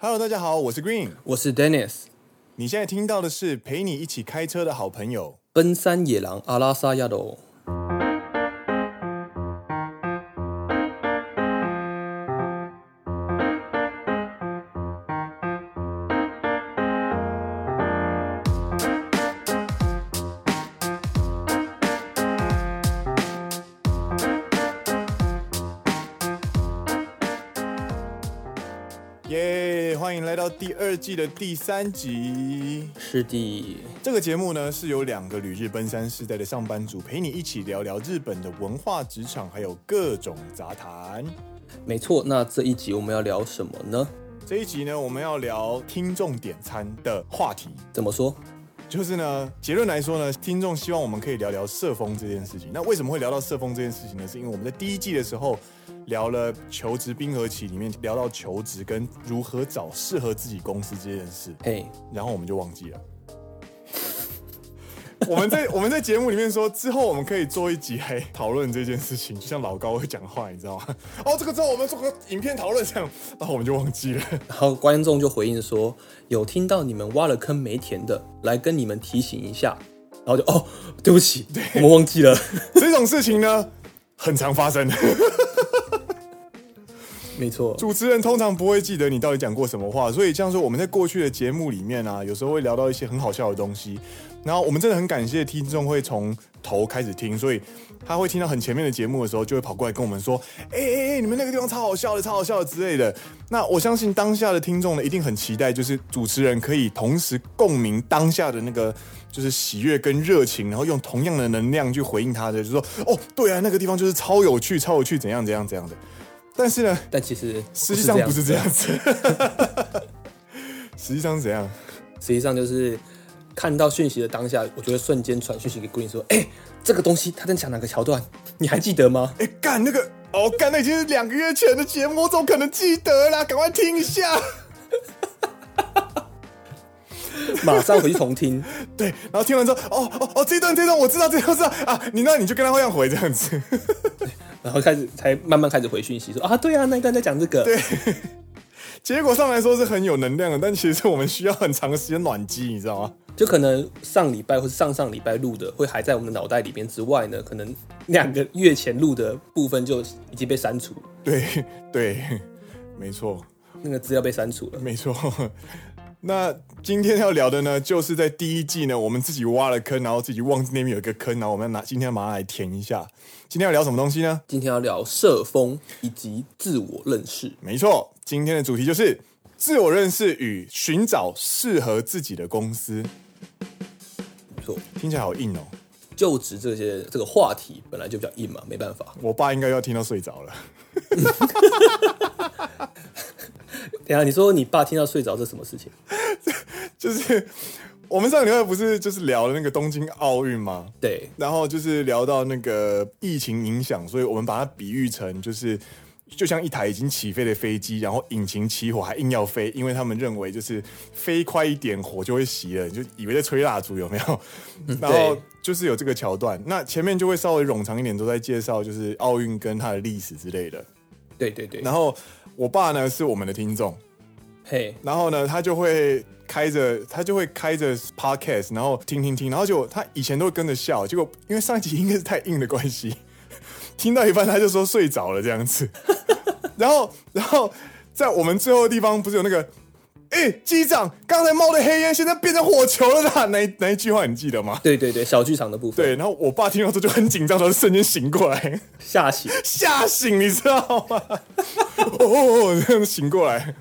Hello，大家好，我是 Green，我是 Dennis。你现在听到的是陪你一起开车的好朋友——奔山野狼阿拉萨亚罗。二季的第三集是的，这个节目呢是由两个旅日奔三世代的上班族陪你一起聊聊日本的文化、职场，还有各种杂谈。没错，那这一集我们要聊什么呢？这一集呢，我们要聊听众点餐的话题。怎么说？就是呢，结论来说呢，听众希望我们可以聊聊社风这件事情。那为什么会聊到社风这件事情呢？是因为我们在第一季的时候聊了求职冰河期里面聊到求职跟如何找适合自己公司这件事。嘿，然后我们就忘记了。我们在我们在节目里面说，之后我们可以做一集来讨论这件事情，就像老高会讲话，你知道吗？哦，这个之后我们做个影片讨论这样，然后我们就忘记了。然后观众就回应说，有听到你们挖了坑没填的，来跟你们提醒一下。然后就哦，对不起，对，我们忘记了。这种事情呢，很常发生。没错，主持人通常不会记得你到底讲过什么话，所以像说我们在过去的节目里面啊，有时候会聊到一些很好笑的东西。然后我们真的很感谢听众会从头开始听，所以他会听到很前面的节目的时候，就会跑过来跟我们说：“哎哎哎，你们那个地方超好笑的，超好笑的之类的。”那我相信当下的听众呢，一定很期待，就是主持人可以同时共鸣当下的那个就是喜悦跟热情，然后用同样的能量去回应他的，就是说：“哦，对啊，那个地方就是超有趣，超有趣，怎样怎样怎样的。”但是呢，但其实实际上不是这样子，实际上是怎样？实际上就是。看到讯息的当下，我就会瞬间传讯息给 Green 说：“哎、欸，这个东西他在讲哪个桥段？你还记得吗？”哎、欸，干那个哦，干那已经是两个月前的节目，我怎么可能记得啦？赶快听一下，马上回去重听。对，然后听完之后，哦哦哦，这段这段我知道，这段知道啊，你那你就跟他这样回这样子，然后开始才慢慢开始回讯息说：“啊，对啊，那一段在讲这个。”对。结果上来说是很有能量的，但其实我们需要很长的时间暖机，你知道吗？就可能上礼拜或是上上礼拜录的会还在我们的脑袋里边之外呢，可能两个月前录的部分就已经被删除。对对，没错，那个资料被删除了。没错。那今天要聊的呢，就是在第一季呢，我们自己挖了坑，然后自己忘记那边有一个坑，然后我们要拿今天要马上来填一下。今天要聊什么东西呢？今天要聊社风以及自我认识。没错，今天的主题就是自我认识与寻找适合自己的公司。没错，听起来好硬哦。就职这些这个话题本来就比较硬嘛，没办法。我爸应该要听到睡着了。等下，你说你爸听到睡着，这什么事情？就是我们上个礼拜不是就是聊了那个东京奥运吗？对，然后就是聊到那个疫情影响，所以我们把它比喻成就是就像一台已经起飞的飞机，然后引擎起火还硬要飞，因为他们认为就是飞快一点火就会熄了，就以为在吹蜡烛有没有？然后就是有这个桥段，那前面就会稍微冗长一点，都在介绍就是奥运跟它的历史之类的。对对对，然后。我爸呢是我们的听众，嘿，然后呢他就会开着他就会开着 podcast，然后听听听，然后结果他以前都会跟着笑，结果因为上一集应该是太硬的关系，听到一半他就说睡着了这样子，然后然后在我们最后的地方不是有那个。哎、欸，机长，刚才冒的黑烟现在变成火球了啦！哪哪一句话你记得吗？对对对，小剧场的部分。对，然后我爸听到之后就很紧张，他就瞬间醒过来，吓醒，吓醒，你知道吗？哦，哦，这样醒过来。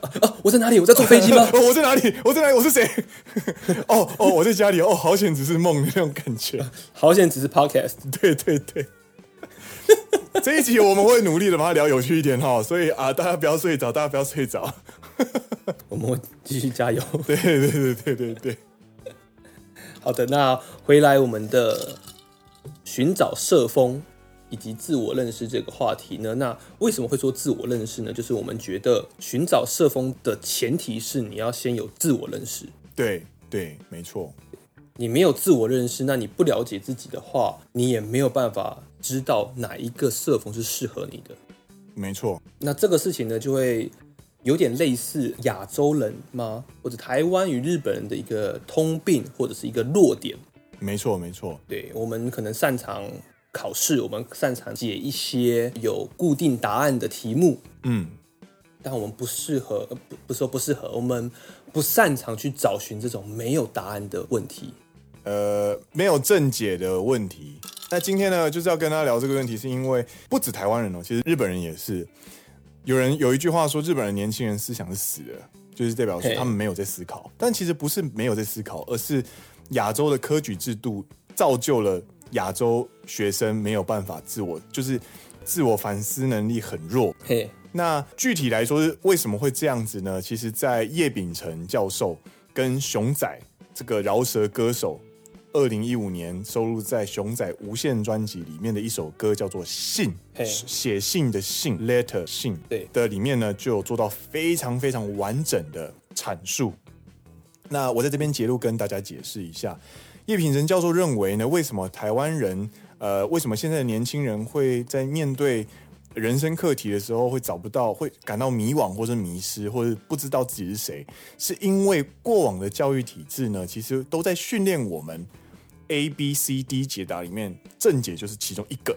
啊，我在哪里？我在坐飞机吗？我在哪里？我在哪里？我是谁？哦哦，我在家里。哦，好险，只是梦的那种感觉。好险，只是 podcast。对对对。这一集我们会努力的把它聊有趣一点哈，所以啊，大家不要睡着，大家不要睡着。我们会继续加油。对对对对对对。好的，那回来我们的寻找社风以及自我认识这个话题呢？那为什么会说自我认识呢？就是我们觉得寻找社风的前提是你要先有自我认识。对对，没错。你没有自我认识，那你不了解自己的话，你也没有办法知道哪一个社风是适合你的。没错。那这个事情呢，就会。有点类似亚洲人吗？或者台湾与日本人的一个通病，或者是一个弱点？没错，没错。对，我们可能擅长考试，我们擅长解一些有固定答案的题目。嗯，但我们不适合，不不说不适合，我们不擅长去找寻这种没有答案的问题。呃，没有正解的问题。那今天呢，就是要跟大家聊这个问题，是因为不止台湾人哦，其实日本人也是。有人有一句话说，日本的年轻人思想是死的，就是代表说他们没有在思考。但其实不是没有在思考，而是亚洲的科举制度造就了亚洲学生没有办法自我，就是自我反思能力很弱。嘿，那具体来说是为什么会这样子呢？其实，在叶秉成教授跟熊仔这个饶舌歌手。二零一五年收录在熊仔无限专辑里面的一首歌叫做《信》，写信的信，letter 信，对的里面呢就有做到非常非常完整的阐述。那我在这边节录跟大家解释一下，叶品成教授认为呢，为什么台湾人，呃，为什么现在的年轻人会在面对人生课题的时候会找不到，会感到迷惘，或者迷失，或者不知道自己是谁，是因为过往的教育体制呢，其实都在训练我们。A B C D 解答里面，正解就是其中一个，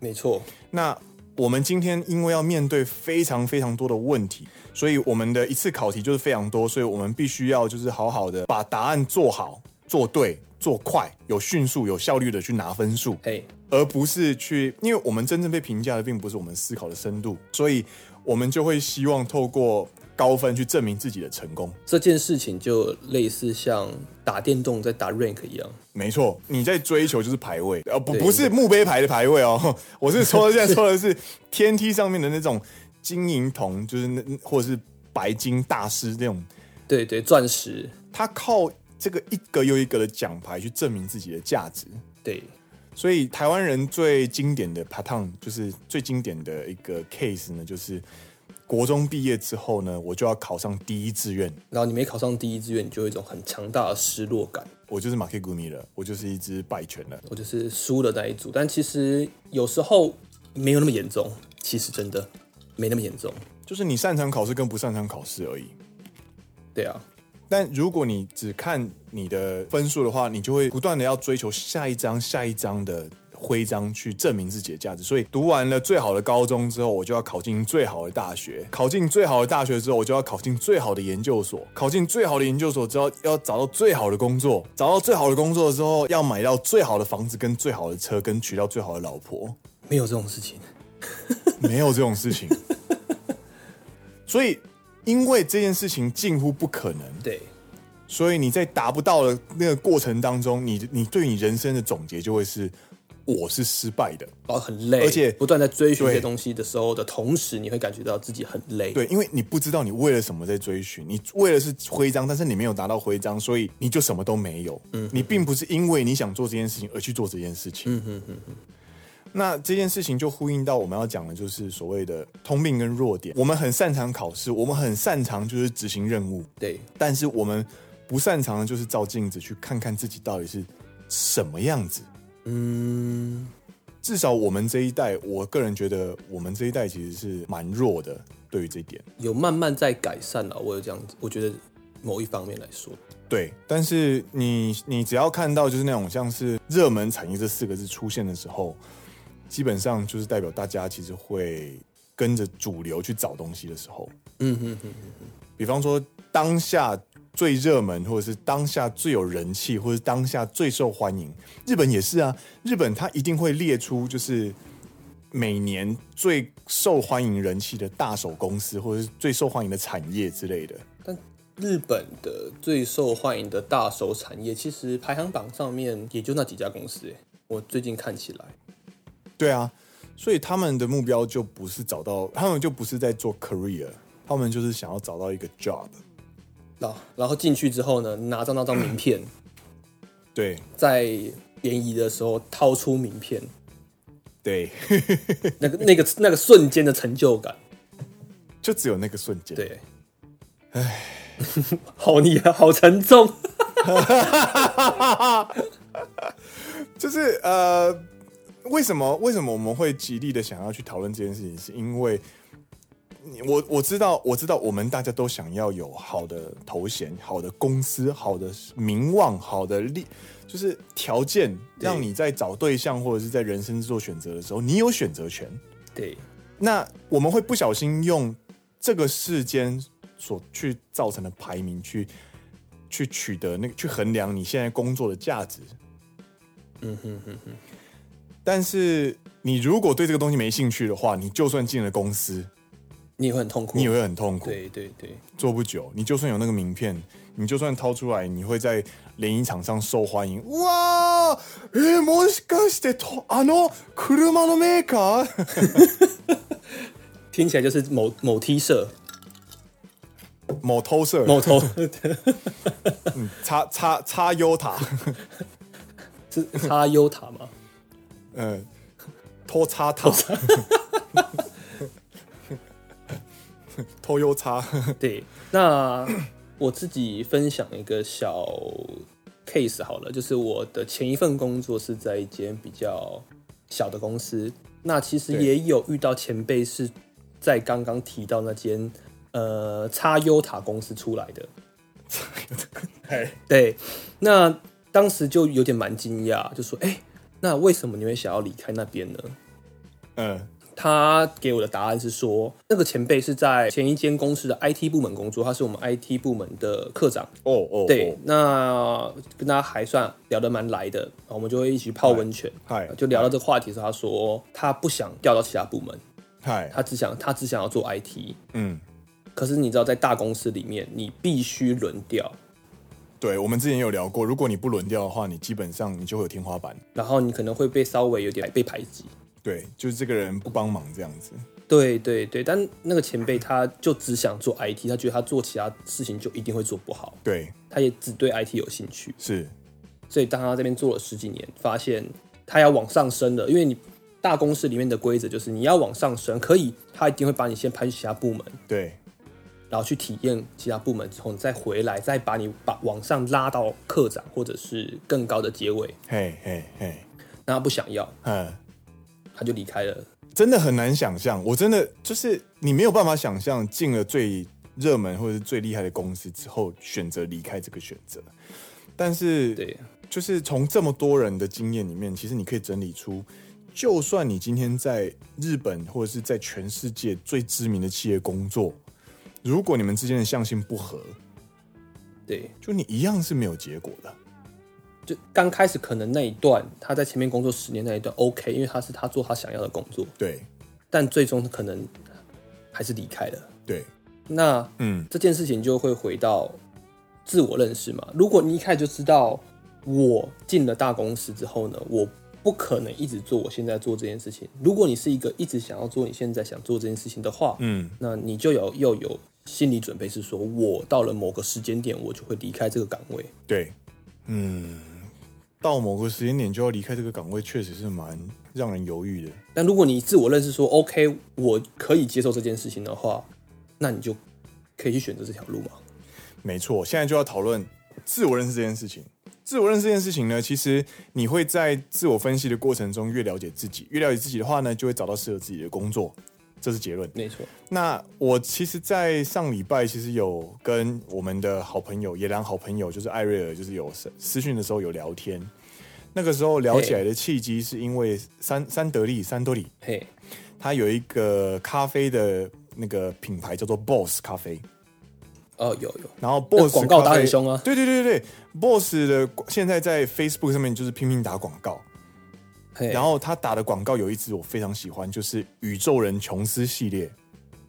没错。那我们今天因为要面对非常非常多的问题，所以我们的一次考题就是非常多，所以我们必须要就是好好的把答案做好、做对、做快、有迅速、有效率的去拿分数，嘿，而不是去，因为我们真正被评价的并不是我们思考的深度，所以我们就会希望透过。高分去证明自己的成功，这件事情就类似像打电动在打 rank 一样。没错，你在追求就是排位，呃，不不是墓碑牌的排位哦，我是说现在 说的是天梯上面的那种金银铜，就是那或者是白金大师那种。对对，钻石，他靠这个一个又一个的奖牌去证明自己的价值。对，所以台湾人最经典的 pattern 就是最经典的一个 case 呢，就是。国中毕业之后呢，我就要考上第一志愿。然后你没考上第一志愿，你就有一种很强大的失落感。我就是马克古米了，我就是一只败犬了，我就是输了那一组。但其实有时候没有那么严重，其实真的没那么严重。就是你擅长考试跟不擅长考试而已。对啊，但如果你只看你的分数的话，你就会不断的要追求下一张、下一张的。徽章去证明自己的价值，所以读完了最好的高中之后，我就要考进最好的大学。考进最好的大学之后，我就要考进最好的研究所。考进最好的研究所之后，要找到最好的工作。找到最好的工作之后，要买到最好的房子、跟最好的车、跟娶到最好的老婆。没有这种事情，没有这种事情。所以，因为这件事情近乎不可能，对，所以你在达不到的那个过程当中，你你对你人生的总结就会是。我是失败的，然后很累，而且不断在追寻这些东西的时候的同时，你会感觉到自己很累。对，因为你不知道你为了什么在追寻，你为了是徽章，但是你没有拿到徽章，所以你就什么都没有。你并不是因为你想做这件事情而去做这件事情。嗯哼哼哼。那这件事情就呼应到我们要讲的，就是所谓的通病跟弱点。我们很擅长考试，我们很擅长就是执行任务。对，但是我们不擅长的就是照镜子去看看自己到底是什么样子。嗯，至少我们这一代，我个人觉得我们这一代其实是蛮弱的，对于这一点有慢慢在改善了。我有这样子，我觉得某一方面来说，对。但是你你只要看到就是那种像是热门产业这四个字出现的时候，基本上就是代表大家其实会跟着主流去找东西的时候。嗯哼哼哼哼。比方说当下。最热门，或者是当下最有人气，或者是当下最受欢迎，日本也是啊。日本它一定会列出，就是每年最受欢迎人气的大手公司，或者是最受欢迎的产业之类的。但日本的最受欢迎的大手产业，其实排行榜上面也就那几家公司。哎，我最近看起来，对啊，所以他们的目标就不是找到，他们就不是在做 career，他们就是想要找到一个 job。然后进去之后呢，拿着那张名片，对，在联谊的时候掏出名片，对，那个那个那个瞬间的成就感，就只有那个瞬间。对，哎，好厉害，好沉重。就是呃，为什么为什么我们会极力的想要去讨论这件事情？是因为我我知道，我知道，我们大家都想要有好的头衔、好的公司、好的名望、好的利，就是条件，让你在找对象或者是在人生做选择的时候，你有选择权。对，那我们会不小心用这个世间所去造成的排名去去取得那个去衡量你现在工作的价值。嗯哼哼哼。但是你如果对这个东西没兴趣的话，你就算进了公司，你也会很痛苦，你也会很痛苦。对对对，做不久，你就算有那个名片，你就算掏出来，你会在联谊场上受欢迎。哇，え、もしかしてとあの车のメーカー？听起来就是某某 T 社、某偷社、某偷，嗯，叉叉叉优塔，是叉优塔吗？嗯，拖叉塔， 拖优叉。对，那我自己分享一个小 case 好了，就是我的前一份工作是在一间比较小的公司，那其实也有遇到前辈是在刚刚提到那间呃叉优塔公司出来的。对，那当时就有点蛮惊讶，就说哎。欸那为什么你会想要离开那边呢？嗯，他给我的答案是说，那个前辈是在前一间公司的 IT 部门工作，他是我们 IT 部门的科长。哦哦，对，那跟他还算聊得蛮来的，我们就会一起泡温泉。嗨，就聊到这个话题的时候，他说他不想调到其他部门，嗨，他只想他只想要做 IT。嗯，可是你知道，在大公司里面，你必须轮调。对，我们之前有聊过，如果你不轮调的话，你基本上你就会有天花板，然后你可能会被稍微有点被排挤。对，就是这个人不帮忙这样子。对对对，但那个前辈他就只想做 IT，他觉得他做其他事情就一定会做不好。对，他也只对 IT 有兴趣。是，所以当他这边做了十几年，发现他要往上升了，因为你大公司里面的规则就是你要往上升，可以，他一定会把你先派去其他部门。对。然后去体验其他部门之后，你再回来，再把你把往上拉到课长或者是更高的阶位。嘿嘿嘿，那他不想要，嗯，他就离开了。真的很难想象，我真的就是你没有办法想象进了最热门或者是最厉害的公司之后选择离开这个选择。但是，对，就是从这么多人的经验里面，其实你可以整理出，就算你今天在日本或者是在全世界最知名的企业工作。如果你们之间的向性不合，对，就你一样是没有结果的。就刚开始可能那一段他在前面工作十年那一段 OK，因为他是他做他想要的工作，对。但最终可能还是离开了，对。那嗯，这件事情就会回到自我认识嘛。如果你一开始就知道我进了大公司之后呢，我不可能一直做我现在做这件事情。如果你是一个一直想要做你现在想做这件事情的话，嗯，那你就有又有。心理准备是说，我到了某个时间点，我就会离开这个岗位。对，嗯，到某个时间点就要离开这个岗位，确实是蛮让人犹豫的。但如果你自我认识说，OK，我可以接受这件事情的话，那你就可以去选择这条路嘛。没错，现在就要讨论自我认识这件事情。自我认识这件事情呢，其实你会在自我分析的过程中越了解自己，越了解自己的话呢，就会找到适合自己的工作。这是结论，没错。那我其实，在上礼拜其实有跟我们的好朋友野良好朋友，就是艾瑞尔，就是有私讯的时候有聊天。那个时候聊起来的契机，是因为三三得利三多利，嘿，他有一个咖啡的那个品牌叫做 Boss 咖啡。哦，有有。然后 Boss 广告打很凶啊。对对对对对，Boss 的现在在 Facebook 上面就是拼命打广告。然后他打的广告有一支我非常喜欢，就是宇宙人琼斯系列。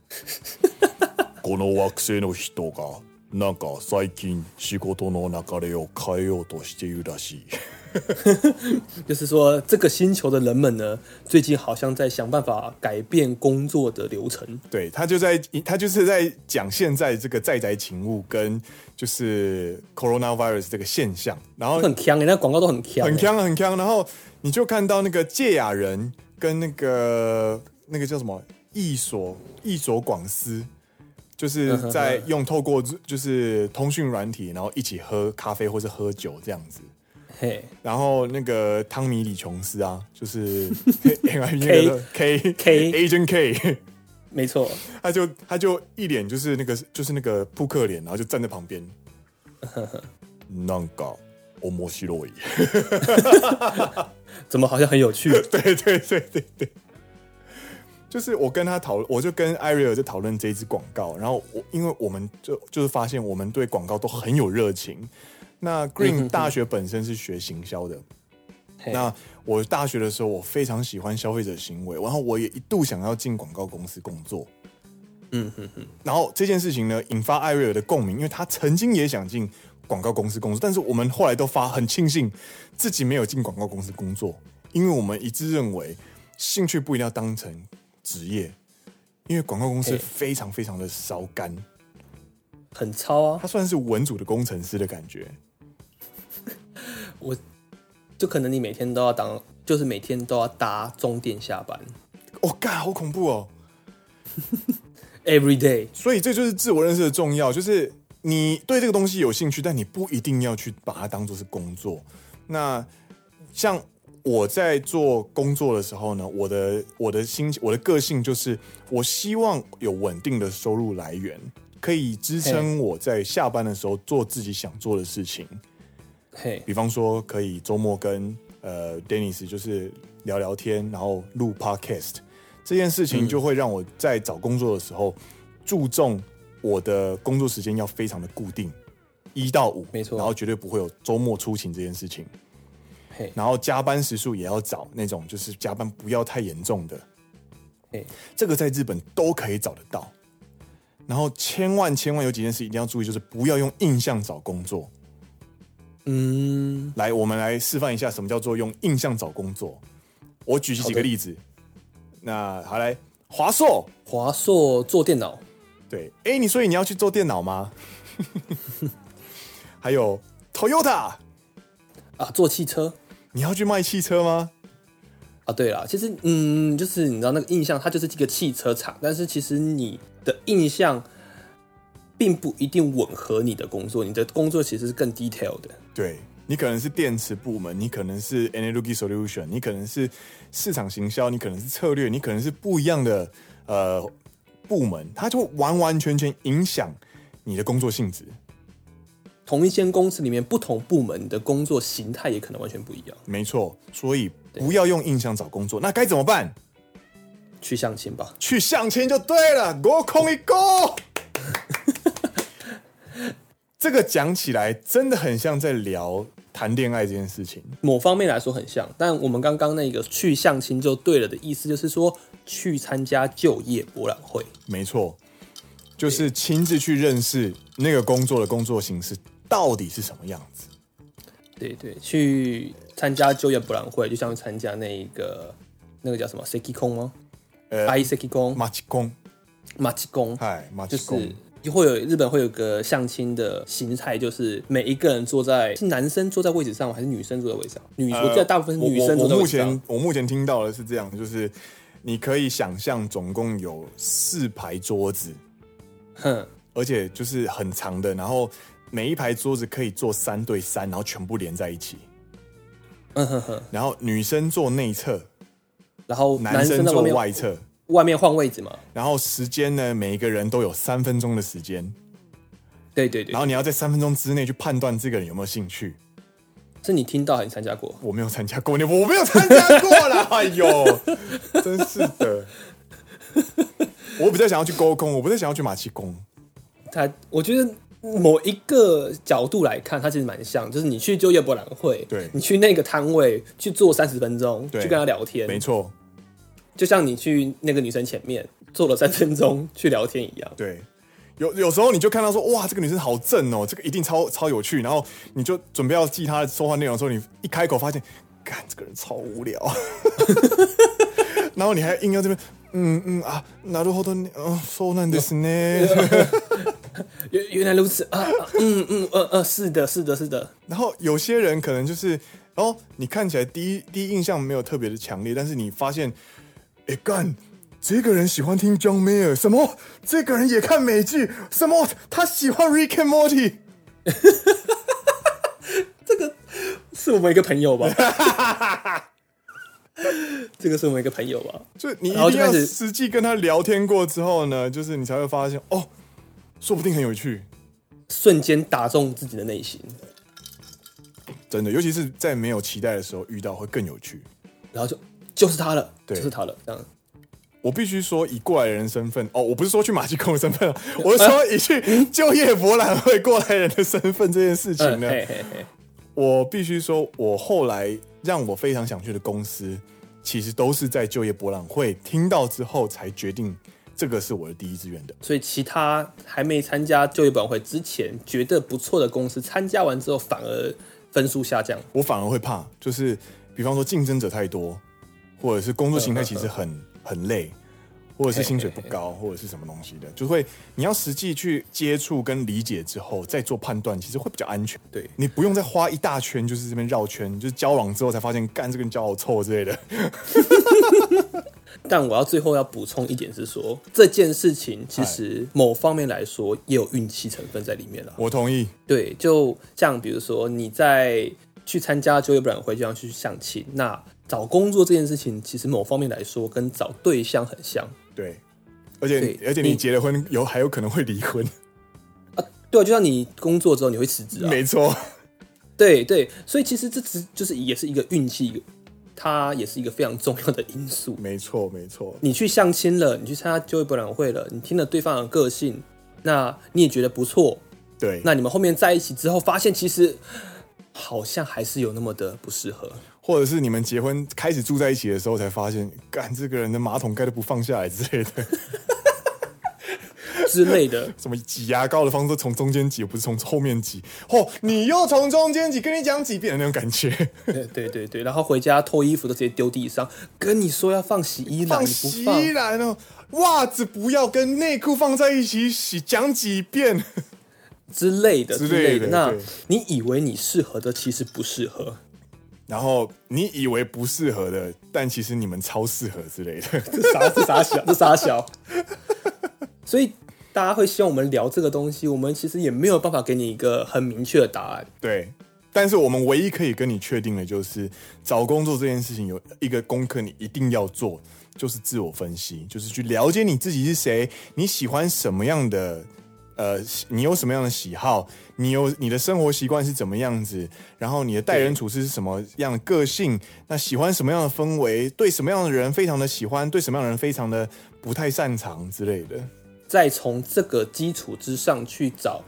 この惑星の人が なんか最近仕事の流れを変えようとしているらしい。就是说，这个星球的人们呢，最近好像在想办法改变工作的流程。对，他就在他就是在讲现在这个在宅勤务跟就是 coronavirus 这个现象，然后很强，那广告都很强，很强很强，然后。你就看到那个堺雅人跟那个那个叫什么役所役所广司， 就是在用透过就是通讯软体，然后一起喝咖啡或是喝酒这样子。嘿，然后那个汤米李琼斯啊，就是 K K K Agent K，没错，他就他就一脸就是那个就是那个扑克脸，然后就站在旁边。那个面白い，怎么好像很有趣？对对对对对，就是我跟他讨论，我就跟艾瑞尔在讨论这一支广告，然后我因为我们就就是发现我们对广告都很有热情。那 Green 大学本身是学行销的，那我大学的时候我非常喜欢消费者行为，然后我也一度想要进广告公司工作。嗯哼哼，然后这件事情呢，引发艾瑞尔的共鸣，因为他曾经也想进广告公司工作，但是我们后来都发很庆幸自己没有进广告公司工作，因为我们一致认为兴趣不一定要当成职业，因为广告公司非常非常的烧干，很糙啊，他算是文组的工程师的感觉。我就可能你每天都要当，就是每天都要搭中电下班，哦，干，好恐怖哦。Every day，所以这就是自我认识的重要，就是你对这个东西有兴趣，但你不一定要去把它当做是工作。那像我在做工作的时候呢，我的我的心我的个性就是，我希望有稳定的收入来源，可以支撑我在下班的时候做自己想做的事情。嘿，比方说可以周末跟呃 Dennis 就是聊聊天，然后录 Podcast。这件事情就会让我在找工作的时候，注重我的工作时间要非常的固定，一到五，没错，然后绝对不会有周末出勤这件事情。嘿，然后加班时数也要找那种就是加班不要太严重的。嘿，这个在日本都可以找得到。然后千万千万有几件事一定要注意，就是不要用印象找工作。嗯，来，我们来示范一下什么叫做用印象找工作。我举几个例子。那好来，华硕，华硕做电脑，对，哎、欸，你所以你要去做电脑吗？还有 Toyota 啊，做汽车，你要去卖汽车吗？啊，对了，其实，嗯，就是你知道那个印象，它就是这个汽车厂，但是其实你的印象并不一定吻合你的工作，你的工作其实是更 detail 的，对。你可能是电池部门，你可能是 Energy Solution，你可能是市场行销，你可能是策略，你可能是不一样的呃部门，它就完完全全影响你的工作性质。同一间公司里面不同部门的工作形态也可能完全不一样。没错，所以不要用印象找工作，那该怎么办？去相亲吧，去相亲就对了。Go 空一 Go。这个讲起来真的很像在聊谈恋爱这件事情，某方面来说很像。但我们刚刚那个去相亲就对了的意思，就是说去参加就业博览会。没错，就是亲自去认识那个工作的工作形式到底是什么样子。对对，去参加就业博览会，就像参加那一个那个叫什么 Seki 空吗？呃，I Seki 空，马吉空，马吉空，嗨，马吉空。会有日本会有个相亲的形态，就是每一个人坐在是男生坐在位置上，还是女生坐在位置上？女，我记得大部分是女生坐在位置上。我目前我目前听到的是这样，就是你可以想象总共有四排桌子，哼，而且就是很长的，然后每一排桌子可以坐三对三，然后全部连在一起。嗯哼哼，然后女生坐内侧，然后男生坐外侧。外面换位置嘛，然后时间呢，每一个人都有三分钟的时间。对对对。然后你要在三分钟之内去判断这个人有没有兴趣。是你听到还是参加过？我没有参加过，你我没有参加过啦。哎呦，真是的。我比较想要去沟空，我不是想要去马其宫。他，我觉得某一个角度来看，他其实蛮像，就是你去就业博览会，对，你去那个摊位去坐三十分钟，去跟他聊天，没错。就像你去那个女生前面坐了三分钟去聊天一样。对，有有时候你就看到说，哇，这个女生好正哦，这个一定超超有趣。然后你就准备要记她的说话内容的时候，你一开口发现，干，这个人超无聊。然后你还硬要这边，嗯嗯啊，なるほどね，嗯，そうなんですね。 原原来如此啊，嗯嗯呃呃，是的，是的，是的。然后有些人可能就是，哦，你看起来第一第一印象没有特别的强烈，但是你发现。哎干，这个人喜欢听 John Mayer，什么？这个人也看美剧，什么？他喜欢 Rick and Morty。这个是我们一个朋友吧？这个是我们一个朋友吧？就你一定要实际跟他聊天过之后呢，就是你才会发现哦，说不定很有趣，瞬间打中自己的内心。真的，尤其是在没有期待的时候遇到，会更有趣。然后就就是他了，对，就是他了。这样，我必须说，以过来人身份哦，我不是说去马戏空的身份，我是说以去就业博览会过来人的身份这件事情呢。嘿嘿嘿我必须说，我后来让我非常想去的公司，其实都是在就业博览会听到之后才决定这个是我的第一志愿的。所以，其他还没参加就业博览会之前觉得不错的公司，参加完之后反而分数下降。我反而会怕，就是比方说竞争者太多，或者是工作形态其实很很累。或者是薪水不高，或者是什么东西的，就会你要实际去接触跟理解之后再做判断，其实会比较安全。对，你不用再花一大圈，就是这边绕圈，就是交往之后才发现，干这个人交好臭之类的。但我要最后要补充一点是说，这件事情其实某方面来说也有运气成分在里面了。我同意。对，就像比如说你在去参加就业博览会，就像去相亲，那找工作这件事情，其实某方面来说跟找对象很像。对，而且而且你结了婚有还有可能会离婚啊？对啊，就像你工作之后你会辞职啊？没错，对对，所以其实这只就是也是一个运气，它也是一个非常重要的因素。没错没错，你去相亲了，你去参加就业博览会了，你听了对方的个性，那你也觉得不错，对，那你们后面在一起之后，发现其实好像还是有那么的不适合。或者是你们结婚开始住在一起的时候，才发现，干这个人的马桶盖都不放下来之类的，之类的，什么挤牙膏的方式从中间挤，不是从后面挤。哦，你又从中间挤，跟你讲几遍的那种感觉。对对对对，然后回家脱衣服都直接丢地上，跟你说要放洗衣篮，放洗衣篮哦，袜子不要跟内裤放在一起洗，讲几遍之类的之类的。那你以为你适合的，其实不适合。然后你以为不适合的，但其实你们超适合之类的，这傻这傻小这傻小。所以大家会希望我们聊这个东西，我们其实也没有办法给你一个很明确的答案。对，但是我们唯一可以跟你确定的就是，找工作这件事情有一个功课你一定要做，就是自我分析，就是去了解你自己是谁，你喜欢什么样的。呃，你有什么样的喜好？你有你的生活习惯是怎么样子？然后你的待人处事是什么样的个性？那喜欢什么样的氛围？对什么样的人非常的喜欢？对什么样的人非常的不太擅长之类的？再从这个基础之上去找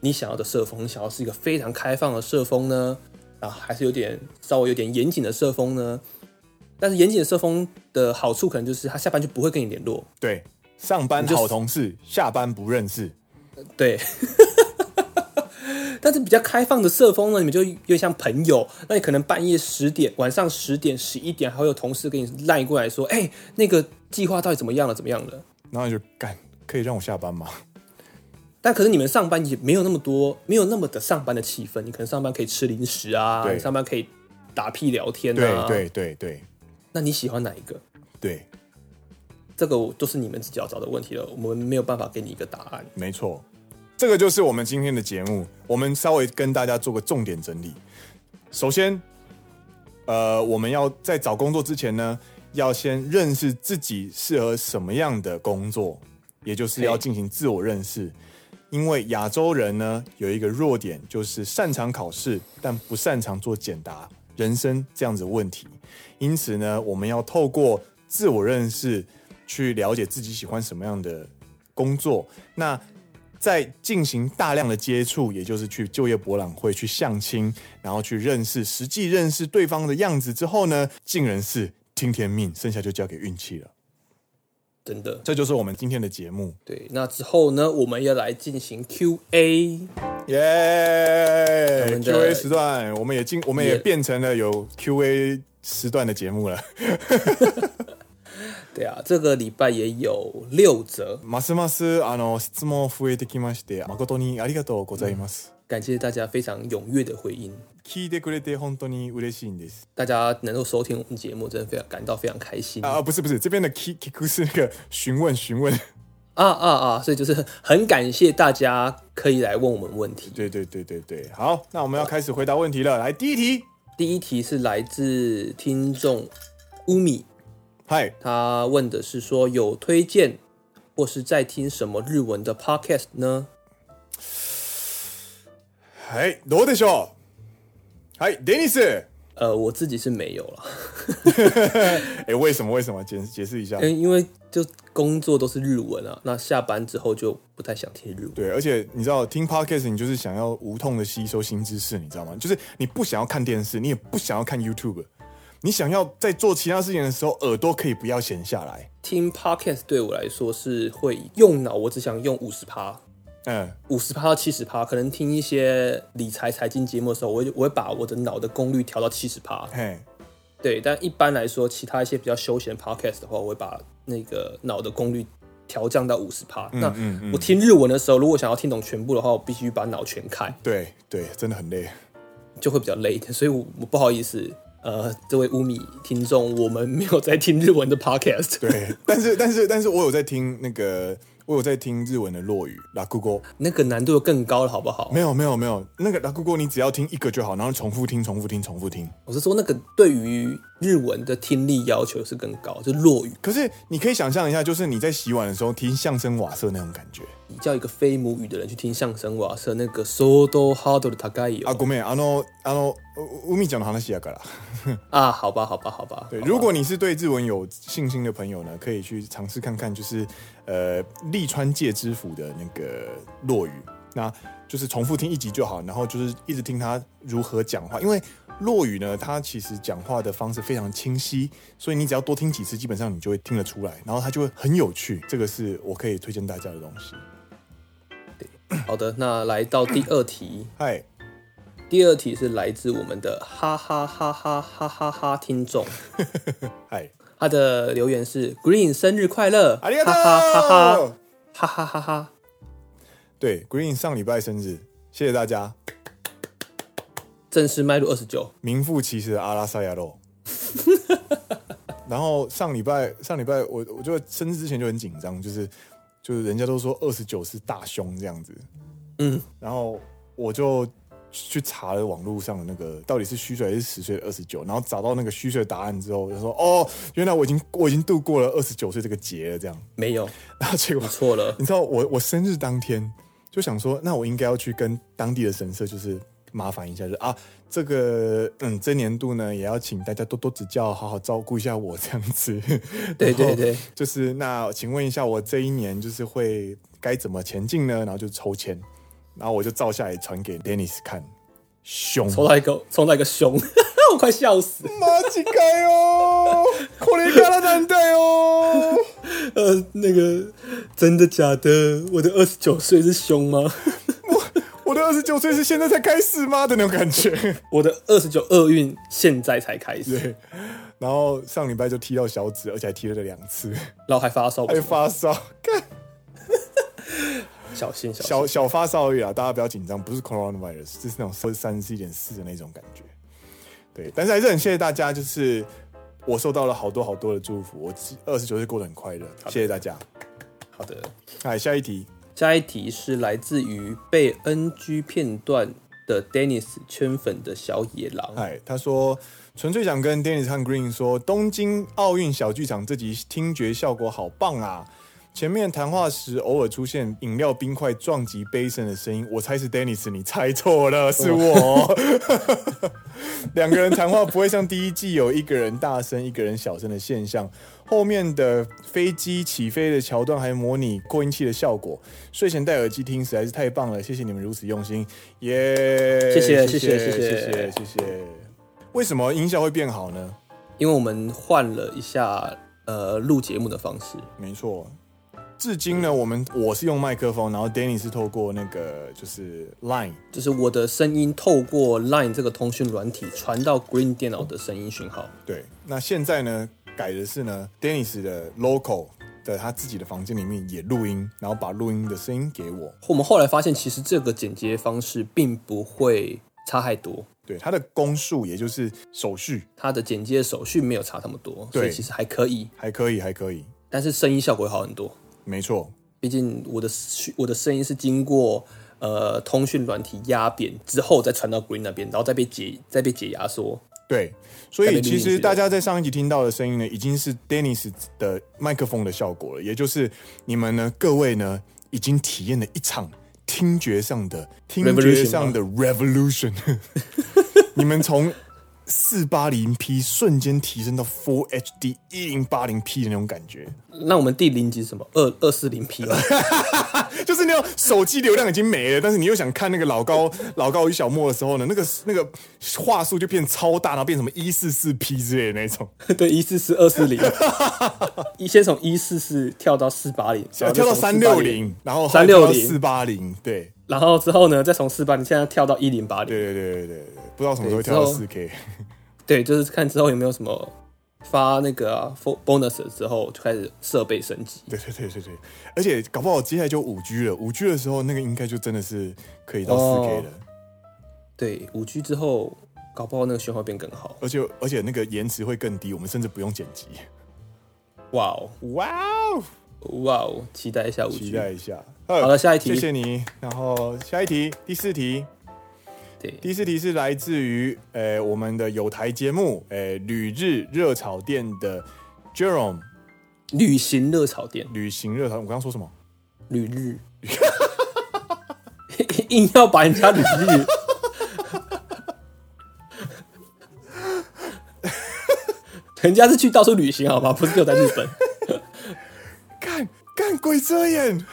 你想要的社风，你想要是一个非常开放的社风呢？啊，还是有点稍微有点严谨的社风呢？但是严谨的社风的好处可能就是他下班就不会跟你联络。对，上班好同事，下班不认识。对，但是比较开放的社风呢，你们就有点像朋友。那你可能半夜十点、晚上十点、十一点，还会有同事给你赖过来说：“哎、欸，那个计划到底怎么样了？怎么样了？”然后你就干，可以让我下班吗？但可是你们上班也没有那么多，没有那么的上班的气氛。你可能上班可以吃零食啊，你上班可以打屁聊天啊。对对对对。那你喜欢哪一个？对，这个都是你们自己要找的问题了。我们没有办法给你一个答案。没错。这个就是我们今天的节目，我们稍微跟大家做个重点整理。首先，呃，我们要在找工作之前呢，要先认识自己适合什么样的工作，也就是要进行自我认识。因为亚洲人呢，有一个弱点，就是擅长考试，但不擅长做简答人生这样子问题。因此呢，我们要透过自我认识，去了解自己喜欢什么样的工作。那在进行大量的接触，也就是去就业博览会去相亲，然后去认识实际认识对方的样子之后呢，尽人事听天命，剩下就交给运气了。真的，这就是我们今天的节目。对，那之后呢，我们要来进行 Q&A，耶！Q&A 时段，我们也进，我们也变成了有 Q&A 时段的节目了。对啊，这个礼拜也有六则。ますますあの质问増えてきまして、诚にありがとうございます。 感谢大家非常踊跃的回应。闻いてくれて本当に嬉しいんです。大家能够收听我们节目，真的非常感到非常开心啊！不是不是，这边的闻闻く是那个询问询问啊啊啊！所以就是很感谢大家可以来问我们问题。对对对对对，好，那我们要开始回答问题了。来，第一题，第一题是来自听众。 乌米，嗨，他问的是说有推荐或是在听什么日文的 podcast 呢？ 嗨，どうでしょう？嗨，デニス。呃，我自己是没有了。哎、欸，为什么？为什么？解解释一下。因为就工作都是日文啊，那下班之后就不太想听日文。对，而且你知道，听 podcast 你就是想要无痛的吸收新知识，你知道吗？就是你不想要看电视，你也不想要看 YouTube，你想要在做其他事情的时候，耳朵可以不要闲下来。听 podcast 对我来说是会用脑，我只想用五十趴。 嗯，五十趴到七十趴，可能听一些理财财经节目的时候，我会我会把我的脑的功率调到七十趴。嘿，对，但一般来说，其他一些比较休闲 podcast 的话，我会把那个脑的功率调降到五十趴。那嗯嗯，我听日文的时候，如果想要听懂全部的话，我必须把脑全开。对对，真的很累，就会比较累。所以我，我不好意思，呃，这位乌米听众，我们没有在听日文的 podcast。对，但是但是但是我有在听那个。我有在听日文的落语，拉库哥，那个难度更高了，好不好？没有没有没有，那个拉库哥你只要听一个就好，然后重复听，重复听，重复听。我是说那个对于日文的听力要求是更高，就是落语。可是你可以想象一下，就是你在洗碗的时候听相声瓦舍那种感觉。你叫一个非母语的人去听相声瓦舍，那个相当ハードル高いよ。啊，ごめん、あの、あの、海ちゃんの话やから。啊，好吧，好吧，好吧。对，吧如果你是对日文有信心的朋友呢，可以去尝试看看，就是 呃，利川介之府的那个落雨，那就是重复听一集就好，然后就是一直听他如何讲话，因为落雨呢，他其实讲话的方式非常清晰，所以你只要多听几次，基本上你就会听得出来，然后他就会很有趣。这个是我可以推荐大家的东西。对，好的，那来到第二题，嗨。第二题是来自我们的哈哈哈哈哈哈哈听众，嗨，他的留言是 green 生日快乐！哈哈哈哈。哈哈哈哈。对 green 上礼拜生日。谢谢大家。正式迈入二十九。名副其实的阿拉萨亚肉。然后上礼拜上礼拜我我就生日之前就很紧张就是就是人家都说二十九是大凶这样子。嗯。然后我就去查了网络上的那个到底是虚岁还是实岁的二十九，然后找到那个虚岁的答案之后，就说哦，原来我已经我已经度过了二十九岁这个节了，这样没有，然后结果错了。你知道我我生日当天就想说，那我应该要去跟当地的神社就是麻烦一下，就是啊，这个嗯，这年度呢也要请大家多多指教，好好照顾一下我这样子。对对对，就是那请问一下，我这一年就是会该怎么前进呢？然后就抽签。然后我就照下来传给 Dennis 看，凶，抽到一个，抽到一个凶，我快笑死！马吉盖哦，可怜卡拉难带哦。呃，那个真的假的？我的二十九岁是凶吗？我我的二十九岁是现在才开始吗？的那种感觉。我的二十九厄运现在才开始。对。然后上礼拜就踢到小指，而且还踢了两次，然后还发烧，还发烧，看。小心，小小小发烧而已啊！大家不要紧张，不是 coronavirus，就是那种三十一点四的那种感觉。对，但是还是很谢谢大家，就是我受到了好多好多的祝福，我二十九岁过得很快乐，的谢谢大家。好的，来下一题，下一题是来自于被 NG 片段的 Dennis 圈粉的小野狼。哎，他说纯粹想跟 Dennis 和 Green 说，东京奥运小剧场这集听觉效果好棒啊！前面谈话时偶尔出现饮料冰块撞击杯身的声音，我猜是 Dennis，你猜错了，是我。两个人谈话不会像第一季有一个人大声、一个人小声的现象。后面的飞机起飞的桥段还模拟扩音器的效果，睡前戴耳机听实在是太棒了，谢谢你们如此用心，耶、yeah！谢谢谢谢谢谢谢谢谢谢。为什么音效会变好呢？因为我们换了一下呃录节目的方式，没错。至今呢，我们我是用麦克风，然后 Danny 是透过那个就是 Line，就是我的声音透过 Line 这个通讯软体传到 Green 电脑的声音讯号。对，那现在呢，改的是呢，Dennis 的 local 的他自己的房间里面也录音，然后把录音的声音给我。我们后来发现，其实这个剪接方式并不会差太多。对，它的工数也就是手续，它的剪接手续没有差那么多，对，所以其实还可以，还可以，还可以。但是声音效果会好很多。没错，毕竟我的我的声音是经过呃通讯软体压扁之后再传到 Green 那边，然后再被解再被解压缩。对，所以其实大家在上一集听到的声音呢，已经是 Dennis 的麦克风的效果了，也就是你们呢，各位呢，已经体验了一场听觉上的听觉上的 revolution，你们从。四八零 P 瞬间提升到 Full HD 一零八零 P 的那种感觉。那我们第零级是什么？二二四零 P 就是那种手机流量已经没了，但是你又想看那个老高 老高与小莫的时候呢，那个那个话术就变超大，然后变什么一四四 P 之类的那种。对，一四四二四零，一先从一四四跳到四八零，跳到三六零，然后三六零四八零，对，然后之后呢，再从四八零现在跳到一零八零，对对对对对，不知道什么时候会跳到四 K。对，就是看之后有没有什么发那个、啊、bonus 之后就开始设备升级。对对对对对，而且搞不好接下来就五 G 了，五 G 的时候那个应该就真的是可以到四 K 了。哦、对，五 G 之后搞不好那个讯号变更好，而且而且那个延迟会更低，我们甚至不用剪辑。哇哦哇哦哇哦！期待一下五 G，期待一下。好了，下一题，谢谢你。然后下一题，第四题。对第四题是来自于呃我们的有台节目呃旅日热炒店的 Jerome，旅行热炒店，旅行热炒，我刚刚说什么？旅日，硬要把人家旅日，人家是去到处旅行好吗？不是就在日本？干干鬼遮眼，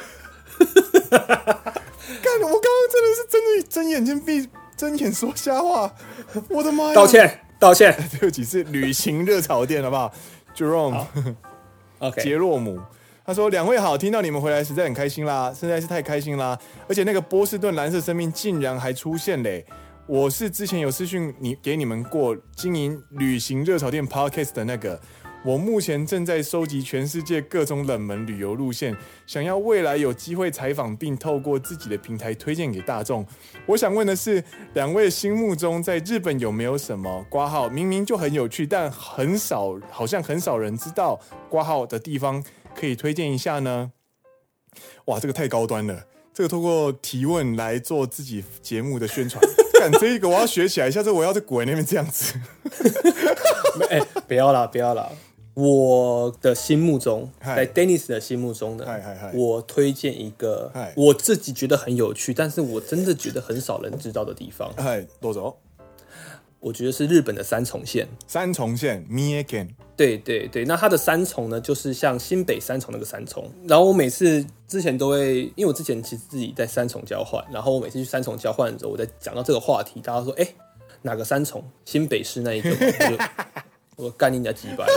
干我刚刚真的是睁眼睛闭。睁眼说瞎话，我的妈呀！道歉，道歉，对不起，是旅行热炒店，好不好？Jerome，OK，杰洛姆，他说：“两位好，听到你们回来实在很开心啦，实在是太开心啦！而且那个波士顿蓝色生命竟然还出现嘞！我是之前有私讯你给你们过经营旅行热炒店 Podcast 的那个。”我目前正在收集全世界各种冷门旅游路线，想要未来有机会采访，并透过自己的平台推荐给大众。我想问的是，两位心目中在日本有没有什么挂号明明就很有趣，但很少好像很少人知道挂号的地方，可以推荐一下呢？哇，这个太高端了，这个透过提问来做自己节目的宣传，干这个我要学起来，下次我要在国外那边这样子。哎、不要啦，不要啦。我的心目中，在 Dennis 的心目中呢，我推荐一个我自己觉得很有趣，但是我真的觉得很少人知道的地方。嗨，多走。我觉得是日本的三重县。三重县三重县。对对对，那它的三重呢，就是像新北三重那个三重。然后我每次之前都会，因为我之前其实自己在三重交换，然后我每次去三重交换的时候，我在讲到这个话题，大家说，哎，哪个三重？新北市那一个。我干你家几百，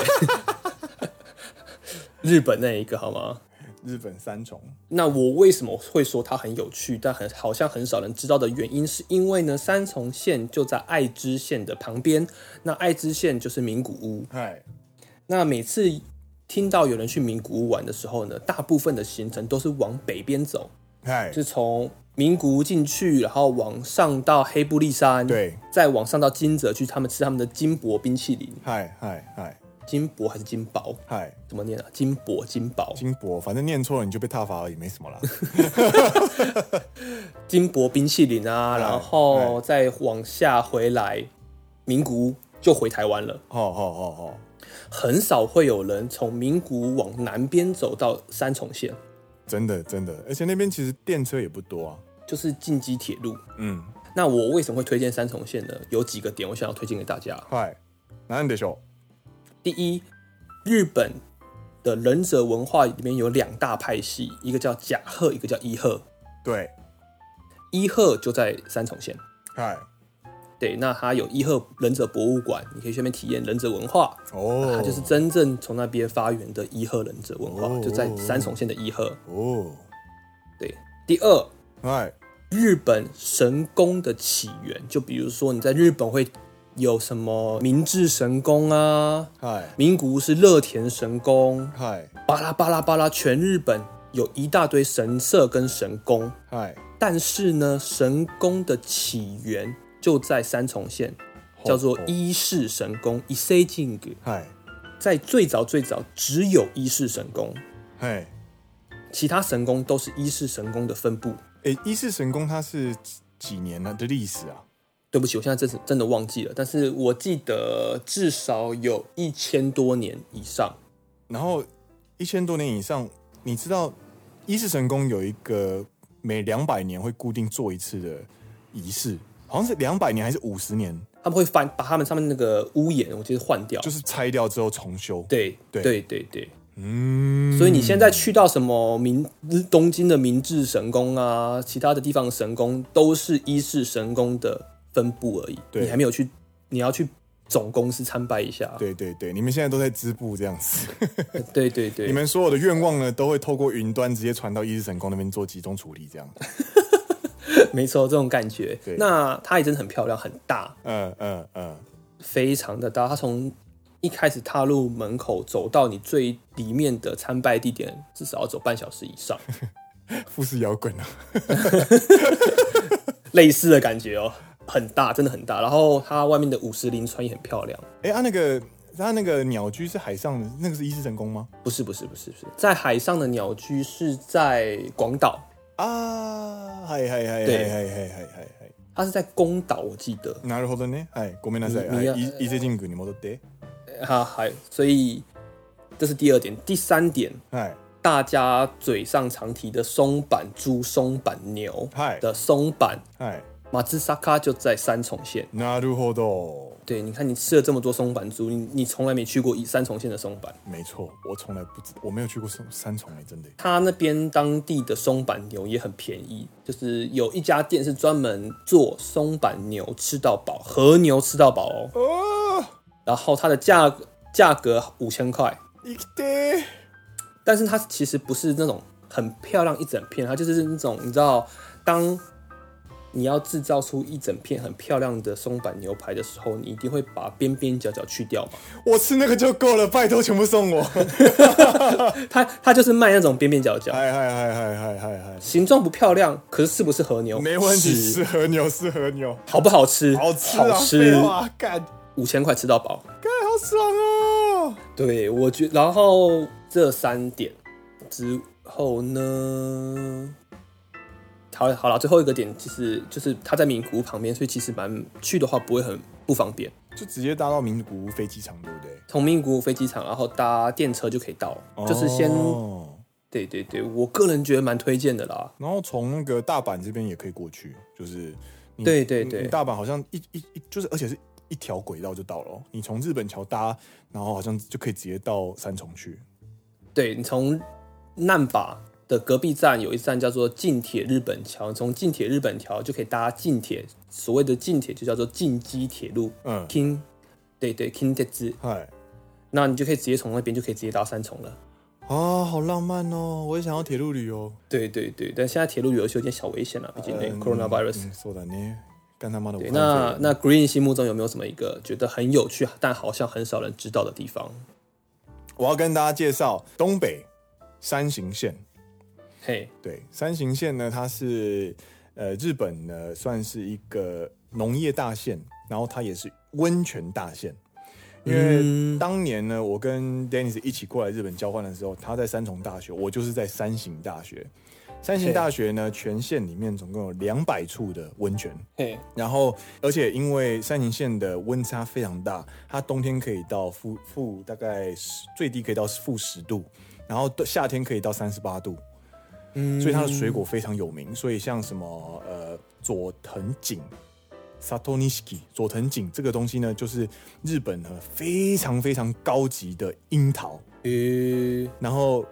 日本那一个好吗？日本三重。那我为什么会说它很有趣，但很好像很少人知道的原因，是因为呢，三重县就在爱知县的旁边。那爱知县就是名古屋。嗨，那每次听到有人去名古屋玩的时候呢，大部分的行程都是往北边走。嗨，是从。名古屋进去，然后往上到黑布利山，对，再往上到金泽去，他们吃他们的金箔冰淇淋。嗨嗨嗨，金箔还是金箔？嗨，怎么念啊？金箔金箔金箔，反正念错了你就被踏伐而已，没什么啦。金箔冰淇淋啊，然后再往下回来，名古屋就回台湾了。哦哦哦哦，很少会有人从名古屋往南边走到三重县。真的真的，而且那边其实电车也不多啊，就是近畿铁路。嗯，那我为什么会推荐三重县呢？有几个点我想要推荐给大家。嗨，哪里的说？第一，日本的忍者文化里面有两大派系，一个叫甲贺，一个叫伊贺。对，伊贺就在三重县。嗨。对，那它有伊贺忍者博物馆，你可以去那边体验忍者文化。哦，它就是真正从那边发源的伊贺忍者文化，就在三重县的伊贺。哦，对。第二，哎，日本神宫的起源，就比如说你在日本会有什么明治神宫啊，嗨，名古屋是乐田神宫，嗨，巴拉巴拉巴拉，全日本有一大堆神社跟神宫，嗨，但是呢，神宫的起源。就在三重县，叫做伊势神宫伊势神宫。嗨，在最早最早只有伊势神宫，嗨，其他神宫都是伊势神宫的分部。哎，伊势神宫它是几年了的历史啊？对不起，我现在真是真的忘记了，但是我记得至少有一千多年以上。然后一千多年以上，你知道伊势神宫有一个每两百年会固定做一次的仪式，好像是两百年还是五十年？他们会翻把他们上面那个屋檐，我觉得换掉，就是拆掉之后重修。对对对对对，嗯。所以你现在去到什么明东京的明治神宫啊，其他的地方的神宫都是伊势神宫的分部而已。对，你还没有去，你要去总公司参拜一下。对对对，你们现在都在支部这样子。对对对，你们所有的愿望呢，都会透过云端直接传到伊势神宫那边做集中处理，这样。没错，这种感觉。那它也真的很漂亮，很大。嗯嗯嗯，非常的大。它从一开始踏入门口，走到你最里面的参拜地点，至少要走半小时以上。富士摇滚啊，类似的感觉哦，很大，真的很大。然后它外面的五十铃川也很漂亮。哎、欸，它、啊、那个它那个鸟居是海上的，那个是伊势神宫吗？不是，不是，不是，不是，在海上的鸟居是在广岛。啊，嗨嗨嗨嗨嗨嗨嗨嗨，他是在宫岛，我记得。なるほどね。はい、ごめんなさい。はい、伊势神宫に戻って。好，嗨，所以这是第二点，第三点，嗨，大家嘴上常提的松阪猪、松阪牛，嗨的松阪，嗨， 马兹萨卡就在三重县。なるほど。对，你看你吃了这么多松阪猪，你你从来没去过以三重县的松阪？没错，我从来不知，我没有去过松三重哎，真的。他那边当地的松阪牛也很便宜，就是有一家店是专门做松阪牛吃到饱，和牛吃到饱哦。哦。然后它的价价格五千块。但是它其实不是那种很漂亮一整片，它就是那种你知道当。 你要制造出一整片很漂亮的松板牛排的时候，你一定会把边边角角去掉嘛？我吃那个就够了，拜托全部送我。他他就是卖那种边边角角，嗨嗨嗨嗨嗨嗨嗨，形状不漂亮，可是是不是和牛？没问题，是和牛，是和牛，好不好吃？好吃，好吃，干五千块吃到饱，干好爽哦！对，我觉，然后这三点之后呢？好，好了，最后一个点其实就是它在名古屋旁边，所以其实蛮去的话不会很不方便，就直接搭到名古屋飞机场，对不对？从名古屋飞机场，然后搭电车就可以到，哦、就是先，对对对，我个人觉得蛮推荐的啦。然后从那个大阪这边也可以过去，就是你对对对，大阪好像一一一就是，而且是一条轨道就到了，你从日本桥搭，然后好像就可以直接到三重去。对，你从难波的隔壁站有一站叫做近铁日本桥，从近铁日本桥就可以搭近铁，所谓的近铁就叫做近畿铁路。嗯，King，对对，King 铁子。嗨，那你就可以直接从那边就可以直接到三重了。啊、哦，好浪漫哦！我也想要铁路旅游。对对对，但现在铁路旅游是有点小危险了，毕竟那个 coronavirus。そうだね，干他妈的！对，那那 Green 心目中有没有什么一个觉得很有趣，但好像很少人知道的地方？我要跟大家介绍东北山形县。嘿对，山形县呢，它是呃日本呢算是一个农业大县，然后它也是温泉大县。因为当年呢，我跟 Dennis 一起过来日本交换的时候，他在三重大学，我就是在山形大学。山形大学呢，全县里面总共有两百处的温泉。嘿，然后而且因为三形县的温差非常大，它冬天可以到负负大概最低可以到负十度，然后夏天可以到三十八度。所以它的水果非常有名，所以像什么呃佐藤锦，Sato Nishiki 佐藤锦这个东西呢，就是日本的非常非常高级的樱桃。呃，然后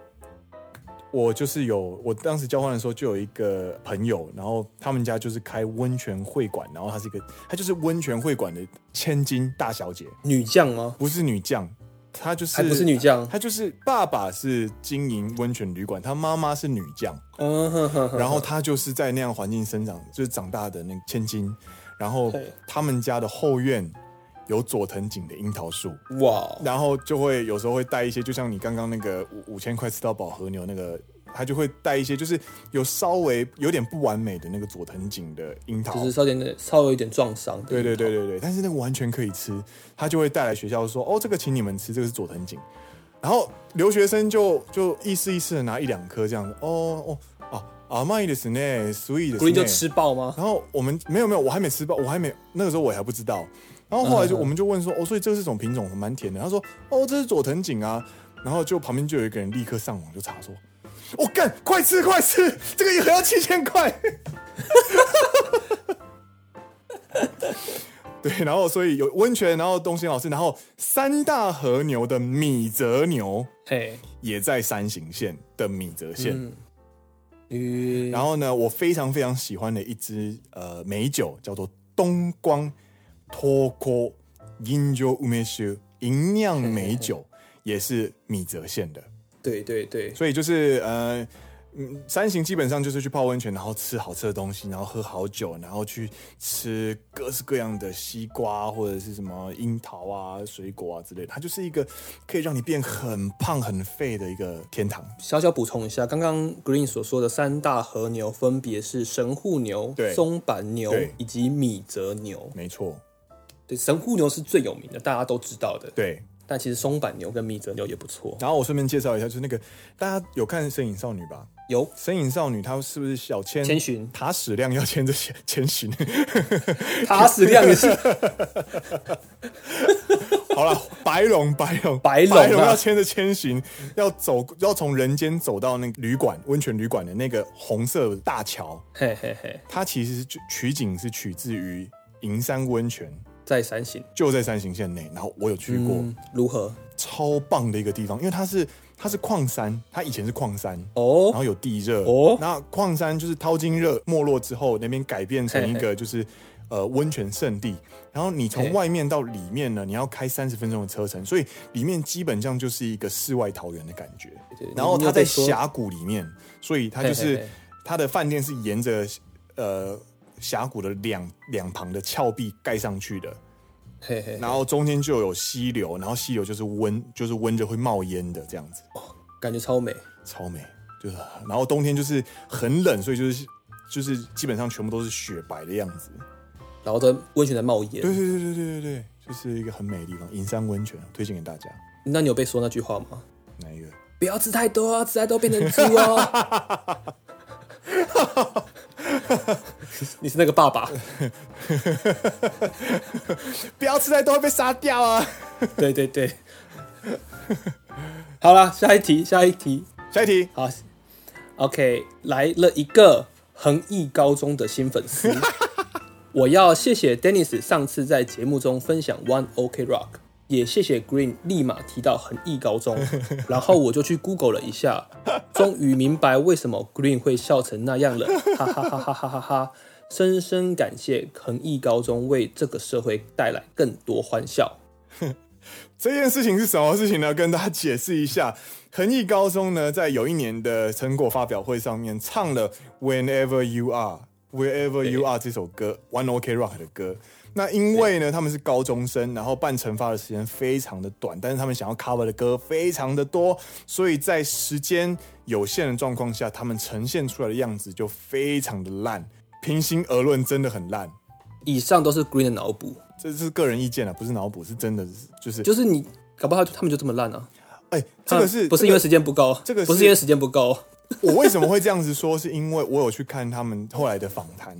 我就是有我当时交换的时候，就有一个朋友，然后他们家就是开温泉会馆，然后他是一个他就是温泉会馆的千金大小姐，女将吗？不是女将。她就是还不是女将，她就是爸爸是经营温泉旅馆，她妈妈是女将，然后她就是在那样环境生长，就是长大的那个千金，然后他们家的后院有佐藤井的樱桃树，哇，然后就会有时候会带一些，就像你刚刚那个五五千块吃到饱和牛那个。他就会带一些，就是有稍微有点不完美的那个佐藤锦的樱桃，就是稍微稍微有点撞伤。对对对对对，但是那个完全可以吃。他就会带来学校说：“哦，这个请你们吃，这个是佐藤锦。”然后留学生就就意思意思的拿一两颗这样子。哦哦哦 啊，甘いですね，sweet。Green 就吃爆吗？然后我们没有没有，我还没吃爆，我还没那个时候我还不知道。然后后来就我们就问说，哦，所以这是什么品种？蛮甜的。他说，哦，这是佐藤锦啊。然后就旁边就有一个人立刻上网就查说， 我、哦、干，快吃快吃，这个一盒要七千块。对，然后所以有温泉，然后东西好吃，然后三大和牛的米泽牛，哎，也在山形县的米泽县。嗯，然后呢，我非常非常喜欢的一支呃美酒叫做东光托科银酒梅酒吟酿美酒，也是米泽县的。对对对，所以就是呃。嗯，山形基本上就是去泡温泉，然后吃好吃的东西，然后喝好酒，然后去吃各式各样的西瓜或者是什么樱桃啊、水果啊之类的。它就是一个可以让你变很胖很废的一个天堂。小小补充一下，刚刚 Green 所说的三大和牛分别是神户牛、松板牛以及米泽牛。没错，对，神户牛是最有名的，大家都知道的。对。但其实松板牛跟米泽牛也不错。然后我顺便介绍一下，就是那个大家有看《身影少女》吧？有《身影少女》，她是不是小千千寻塔矢亮要牵着千千寻？塔矢亮也是。好了，白龙白龙白龙要牵着千寻，要走要从人间走到那个旅馆温泉旅馆的那个红色大桥。嘿嘿嘿，它其实是取景是取自于银山温泉。在山形，就在山形县内。然后我有去过，嗯、如何？超棒的一个地方，因为它是它是矿山，它以前是矿山哦，然后有地热哦。那矿山就是淘金热没落之后，那边改变成一个就是呃温泉圣地。然后你从外面到里面呢，你要开三十分钟的车程，所以里面基本上就是一个世外桃源的感觉。然后它在峡谷里面，所以它就是它的饭店是沿着呃。峡谷的两两旁的峭壁盖上去的，嘿嘿嘿，然后中间就有溪流，然后溪流就是温，就是温着会冒烟的这样子，哦，感觉超美，超美，就是，然后冬天就是很冷，所以就是就是基本上全部都是雪白的样子，然后在温泉在冒烟，对对对对对对对，就是一个很美的地方，银山温泉推荐给大家。那你有被说那句话吗？哪一个？不要吃太多啊，吃太多变成猪哦。你是那个爸爸，不要吃太多会被杀掉啊！对对对，好了，下一题，下一题，下一题，好，OK，来了一个恒毅高中的新粉丝，我要谢谢 Dennis 上次在节目中分享 One OK Rock。也谢谢 Green 立马提到恒毅高中，然后我就去 Google 了一下，终于明白为什么 Green 会笑成那样了，哈哈哈哈哈哈哈！深深感谢恒毅高中为这个社会带来更多欢笑。这件事情是什么事情呢？跟大家解释一下，恒毅高中呢，在有一年的成果发表会上面唱了 Whenever You Are Wherever You Are 这首歌，One OK Rock 的歌。那因为呢，他们是高中生，然后办成发的时间非常的短，但是他们想要 cover 的歌非常的多，所以在时间有限的状况下，他们呈现出来的样子就非常的烂。平心而论，真的很烂。以上都是 Green 的脑补，这是个人意见啊，不是脑补，是真的，就是就是你搞不好他们就这么烂啊？哎、欸，这个是不是因为时间不够？这个不是因为时间不够。我为什么会这样子说？是因为我有去看他们后来的访谈。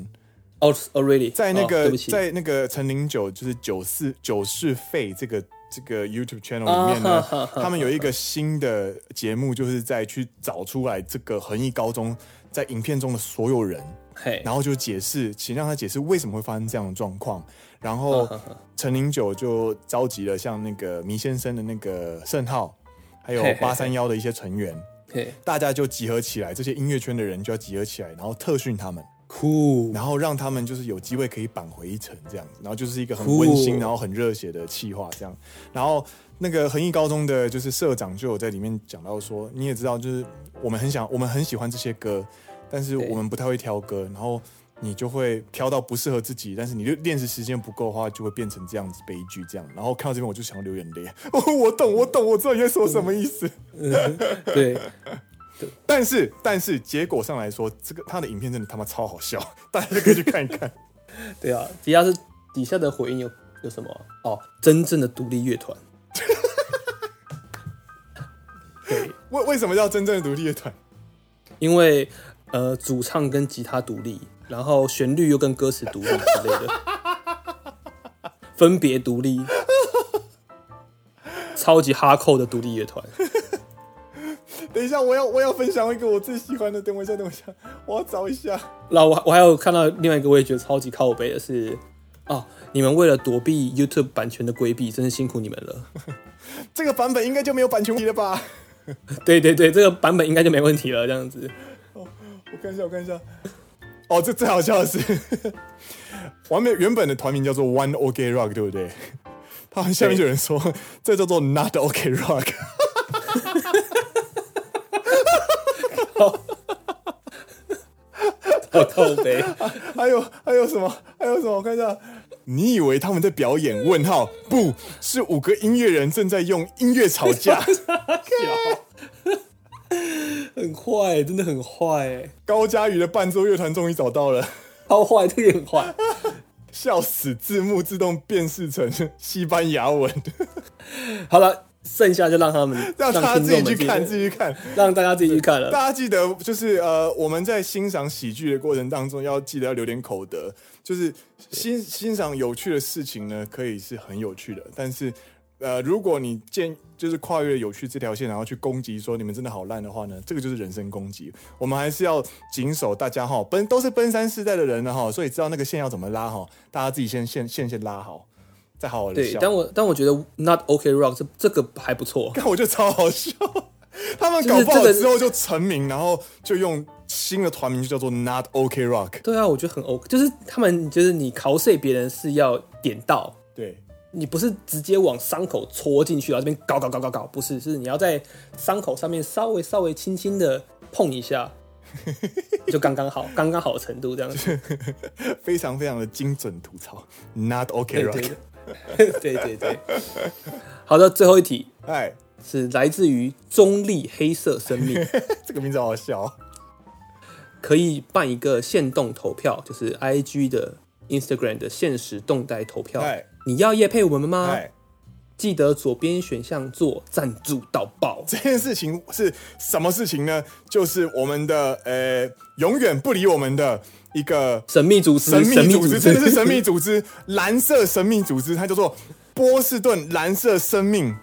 哦，already 在那个、oh, 在那个陈零九就是九四九四费这个这个 YouTube channel 里面呢，oh, 他们有一个新的节目，就是在去找出来这个恒毅高中在影片中的所有人，hey. 然后就解释，请让他解释为什么会发生这样的状况。然后陈零九就召集了像那个迷先生的那个盛浩，还有八三幺的一些成员 hey. 大家就集合起来，这些音乐圈的人就要集合起来，然后特训他们。酷，然后让他们就是有机会可以扳回一城这样子，然后就是一个很温馨，然后很热血的企划这样。然后那个恒毅高中的就是社长就有在里面讲到说，你也知道，就是我们很想，我们很喜欢这些歌，但是我们不太会挑歌，然后你就会挑到不适合自己，但是你就练习时间不够的话，就会变成这样子悲剧这样。然后看到这边我就想要流眼泪，哦，我懂，我懂，我知道你在说什么意思。嗯、对。但是，但是结果上来说，这个他的影片真的他妈超好笑，大家就可以去看一看。对啊，底下是底下的回应有有什么？哦，真正的独立乐团。对，为为什么叫真正的独立乐团？因为呃，主唱跟吉他独立，然后旋律又跟歌词独立之类的，分别独立，超级哈扣的独立乐团。等一下，我要我要分享一个我最喜欢的。等我一下，等我一下，我要找一下。那我我还有看到另外一个，我也觉得超级靠背的是，哦，你们为了躲避 YouTube 版权的规避，真是辛苦你们了。这个版本应该就没有版权问题了吧？对对对，这个版本应该就没问题了。这样子，哦，我看一下，我看一下。哦，这最好笑的是，完美原本的团名叫做 One OK Rock，对不对？他们下面就有人说，这叫做 Not OK Rock。好靠北，还有还有什么？还有什么？我看一下，你以为他们在表演？问号，不是五个音乐人正在用音乐吵架。很坏，真的很坏。高嘉瑜的伴奏乐团终于找到了，超坏，这个很坏，笑死！字幕自动辨识成西班牙文。好了。剩下就让他们 让大家自己去看，自己去看，让大家自己去看了。大家记得，就是呃，我们在欣赏喜剧的过程当中，要记得要留点口德。就是欣欣赏有趣的事情呢，可以是很有趣的，但是呃，如果你见就是跨越有趣这条线，然后去攻击说你们真的好烂的话呢，这个就是人身攻击。我们还是要谨守大家哈，奔都是奔三世代的人了哈，所以知道那个线要怎么拉哈，大家自己先线线先拉好。再好好对，但我但我觉得 Not OK Rock 这这个还不错，但我觉得超好笑。他们搞不好之后就成名，然后就用新的团名就叫做 Not OK Rock。对啊，我觉得很 OK，就是他们就是你 cos 别人是要点到，对，你不是直接往伤口戳进去，然后这边搞搞搞搞搞，不是，是你要在伤口上面稍微稍微轻轻的碰一下，就刚刚好，刚刚好的程度这样子，非常非常的精准吐槽，Not OK Rock。对对对。好的，最后一题，哎，是来自于中立黑色生命，这个名字好笑，可以办一个限动投票，就是 I G 的 Instagram 的限时动态投票，你要夜配我们吗？记得左边选项做赞助到爆。这件事情是什么事情呢？就是我们的呃，永远不理我们的。一个神秘组织，神秘组织真的是神秘组织，蓝色神秘组织，它叫做波士顿蓝色生命。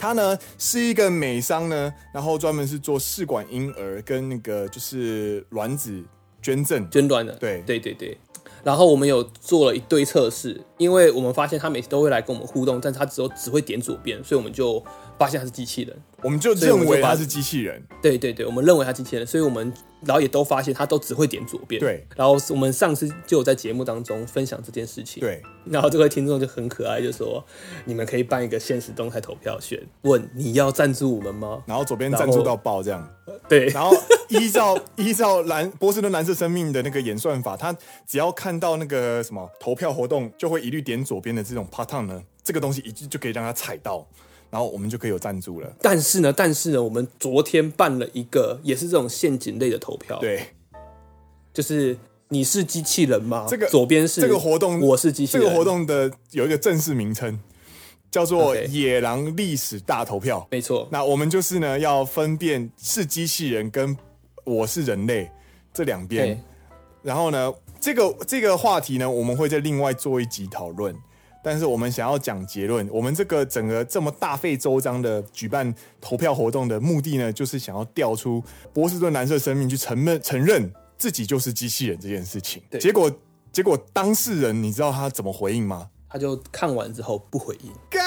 它呢是一个美商呢，然后专门是做试管婴儿跟那个就是卵子捐赠捐卵的。对对对对。然后我们有做了一堆测试，因为我们发现他每次都会来跟我们互动，但是他只有只会点左边，所以我们就发现他是机器人，我们就认为他是机器人。对对对，我们认为他机器人，所以我们。然后也都发现他都只会点左边。对。然后我们上次就有在节目当中分享这件事情。对。然后这位听众就很可爱，就说：“你们可以办一个限时动态投票选，问你要赞助我们吗？”然后左边赞助到爆这样。对。然后依照依照蓝波士顿蓝色生命的那个演算法，他只要看到那个什么投票活动，就会一律点左边的这种 pattern 呢，这个东西一就就可以让他踩到。然后我们就可以有赞助了。但是呢，但是呢，我们昨天办了一个也是这种陷阱类的投票。对。就是你是机器人吗？这个左边是这个活动，我是机器人。这个活动的有一个正式名称，叫做“野狼历史大投票”。没错。那我们就是呢，要分辨是机器人跟我是人类这两边。然后呢，这个这个话题呢，我们会在另外做一集讨论。但是我们想要讲结论，我们这个整个这么大费周章的举办投票活动的目的呢，就是想要调出波士顿蓝色生命去承认承认。自己就是机器人这件事情，对，结果结果当事人你知道他怎么回应吗？他就看完之后不回应，干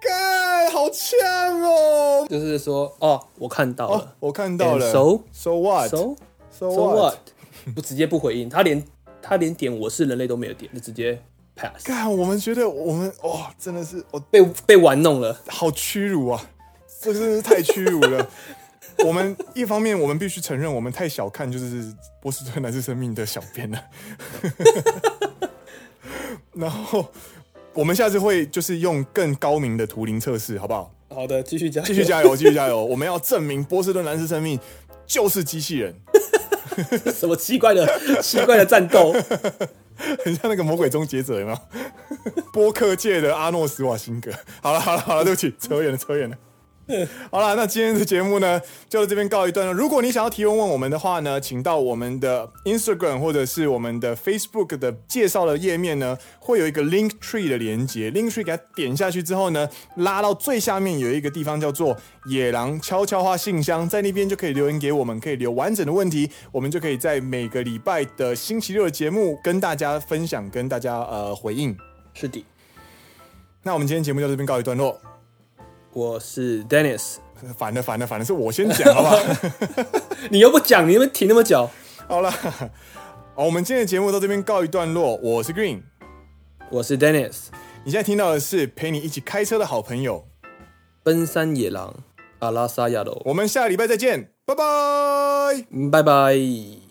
干好呛哦！就是说哦，我看到了，哦、我看到了，so so what so so what，不直接不回应，他连他连点我是人类都没有点，就直接 pass。干，我们觉得我们哦，真的是我被被玩弄了，好屈辱啊！这真的是太屈辱了。我们一方面，我们必须承认，我们太小看就是波士顿男士生命的小编了。然后，我们下次会就是用更高明的图灵测试，好不好？好的，继续加油，继续加油，继续加油！我们要证明波士顿男士生命就是机器人。什么奇怪的、奇怪的战斗？很像那个魔鬼终结者，有没有？播客界的阿诺·斯瓦辛格。好了，好了，好了，对不起，扯远了，扯远了。好了，那今天的节目呢，就到这边告一段落。如果你想要提问问我们的话呢，请到我们的 Instagram 或者是我们的 Facebook 的介绍的页面呢，会有一个 Link Tree 的连接，Link Tree 给它点下去之后呢，拉到最下面有一个地方叫做野狼悄悄话信箱，在那边就可以留言给我们，可以留完整的问题，我们就可以在每个礼拜的星期六的节目跟大家分享，跟大家呃回应。是的，那我们今天节目就到这边告一段落。我是 Dennis，反了反了反了，是我先讲好不好？你又不讲，你又停那么久。好了，好，我们今天的节目到这边告一段落。我是 Green，我是 Dennis。你现在听到的是陪你一起开车的好朋友——奔山野狼阿拉萨亚罗。我们下个礼拜再见，拜拜，拜拜。